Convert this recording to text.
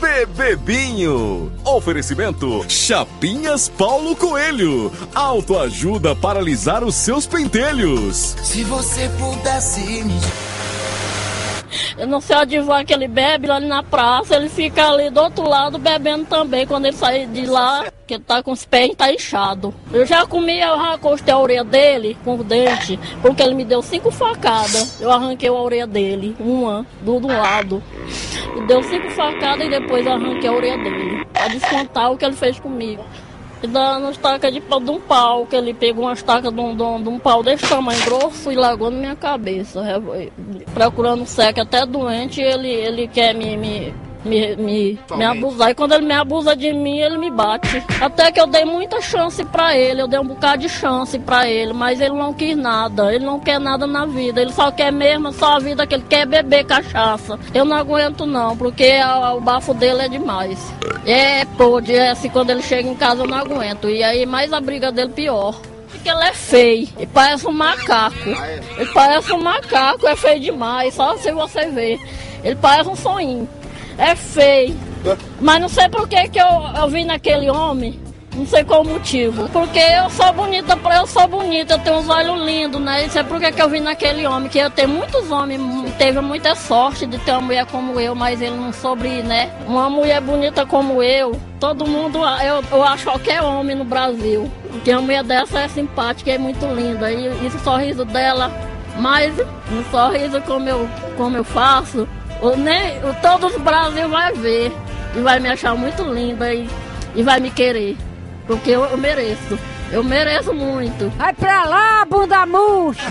Bebebinho. Oferecimento Chapinhas Paulo Coelho. Autoajuda para alisar os seus pentelhos. Se você pudesse me eu não sei onde vai que ele bebe ali na praça, ele fica ali do outro lado bebendo também. Quando ele sai de lá, que ele tá com os pés tá inchado. Eu já comi, eu já acostei a orelha dele com o dente, porque ele me deu cinco facadas. Eu arranquei a orelha dele, uma do, do lado. Me deu cinco facadas e depois arranquei a orelha dele. Pra descontar o que ele fez comigo e dando estaca de, de um pau, que ele pegou uma estaca de um, de um, de um pau desse tamanho grosso e largou na minha cabeça. Procurando seca até doente, ele, ele quer me, me me, me, me abusar. E quando ele me abusa de mim, ele me bate. Até que eu dei muita chance para ele, eu dei um bocado de chance para ele, mas ele não quis nada, ele não quer nada na vida, ele só quer mesmo só a vida que ele quer beber cachaça. Eu não aguento não, porque a, o bafo dele é demais. É, pode, é assim, quando ele chega em casa eu não aguento. E aí mais a briga dele pior. Porque ele é feio, ele parece um macaco. Ele parece um macaco, é feio demais, só se você ver. Ele parece um sonho é feio. Mas não sei por que, que eu, eu vi naquele homem. Não sei qual o motivo. Porque eu sou bonita, eu sou bonita, eu tenho uns olhos lindos, né? Isso é por que eu vi naquele homem. Que eu tenho muitos homens, teve muita sorte de ter uma mulher como eu, mas ele não sobre, né? Uma mulher bonita como eu, todo mundo, eu, eu acho qualquer homem no Brasil. Que uma mulher dessa é simpática, é muito linda. E, e o sorriso dela, mas um sorriso como eu, como eu faço, o, nem, o, todo o Brasil vai ver e vai me achar muito linda e, e vai me querer. Porque eu, eu mereço. Eu mereço muito. Vai pra lá, bunda murcha!